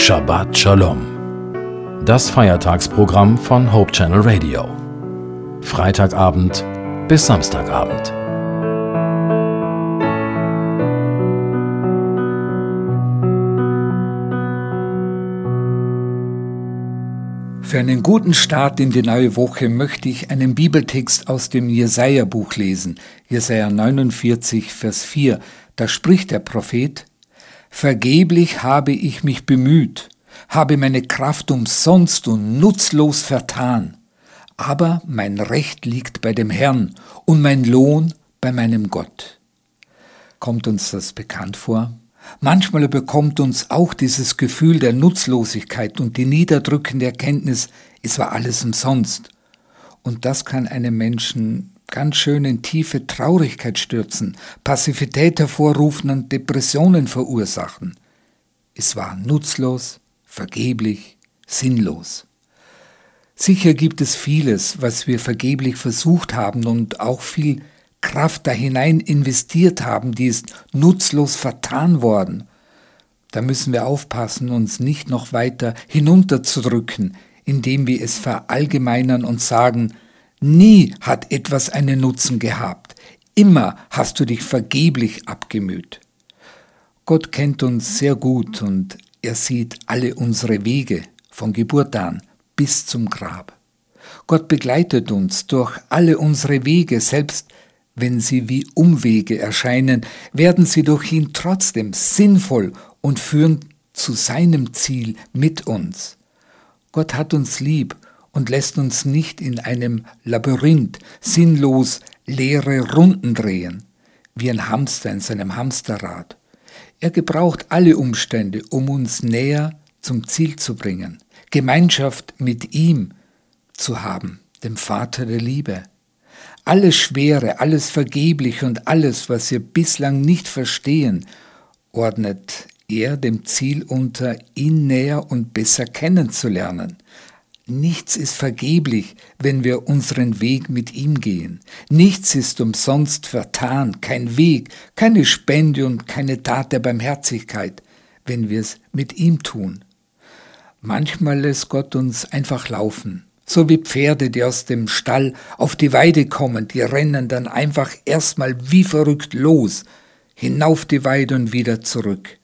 Shabbat Shalom. Das Feiertagsprogramm von Hope Channel Radio. Freitagabend bis Samstagabend. Für einen guten Start in die neue Woche möchte ich einen Bibeltext aus dem Jesaja-Buch lesen. Jesaja 49, Vers 4. Da spricht der Prophet: Vergeblich habe ich mich bemüht, habe meine Kraft umsonst und nutzlos vertan. Aber mein Recht liegt bei dem Herrn und mein Lohn bei meinem Gott. Kommt uns das bekannt vor? Manchmal bekommt uns auch dieses Gefühl der Nutzlosigkeit und die niederdrückende Erkenntnis, es war alles umsonst. Und das kann einem Menschen ganz schön in tiefe Traurigkeit stürzen, Passivität hervorrufen und Depressionen verursachen. Es war nutzlos, vergeblich, sinnlos. Sicher gibt es vieles, was wir vergeblich versucht haben und auch viel Kraft da hinein investiert haben, die ist nutzlos vertan worden. Da müssen wir aufpassen, uns nicht noch weiter hinunterzudrücken, indem wir es verallgemeinern und sagen, nie hat etwas einen Nutzen gehabt, immer hast du dich vergeblich abgemüht. Gott kennt uns sehr gut und er sieht alle unsere Wege von Geburt an bis zum Grab. Gott begleitet uns durch alle unsere Wege, selbst wenn sie wie Umwege erscheinen, werden sie durch ihn trotzdem sinnvoll und führen zu seinem Ziel mit uns. Gott hat uns lieb und lässt uns nicht in einem Labyrinth sinnlos leere Runden drehen, wie ein Hamster in seinem Hamsterrad. Er gebraucht alle Umstände, um uns näher zum Ziel zu bringen, Gemeinschaft mit ihm zu haben, dem Vater der Liebe. Alles Schwere, alles Vergebliche und alles, was wir bislang nicht verstehen, ordnet er dem Ziel unter, ihn näher und besser kennenzulernen. Nichts ist vergeblich, wenn wir unseren Weg mit ihm gehen. Nichts ist umsonst vertan, kein Weg, keine Spende und keine Tat der Barmherzigkeit, wenn wir es mit ihm tun. Manchmal lässt Gott uns einfach laufen, so wie Pferde, die aus dem Stall auf die Weide kommen, die rennen dann einfach erstmal wie verrückt los, hinauf die Weide und wieder zurück.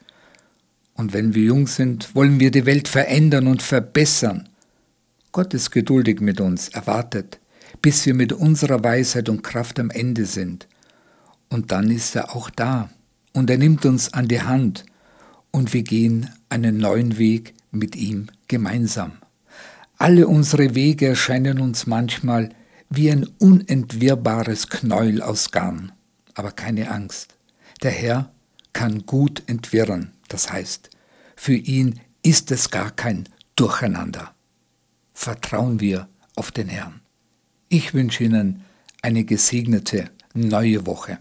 Und wenn wir jung sind, wollen wir die Welt verändern und verbessern. Gott ist geduldig mit uns, erwartet, bis wir mit unserer Weisheit und Kraft am Ende sind. Und dann ist er auch da und er nimmt uns an die Hand und wir gehen einen neuen Weg mit ihm gemeinsam. Alle unsere Wege erscheinen uns manchmal wie ein unentwirrbares Knäuel aus Garn. Aber keine Angst. Der Herr kann gut entwirren. Das heißt, für ihn ist es gar kein Durcheinander. Vertrauen wir auf den Herrn. Ich wünsche Ihnen eine gesegnete neue Woche.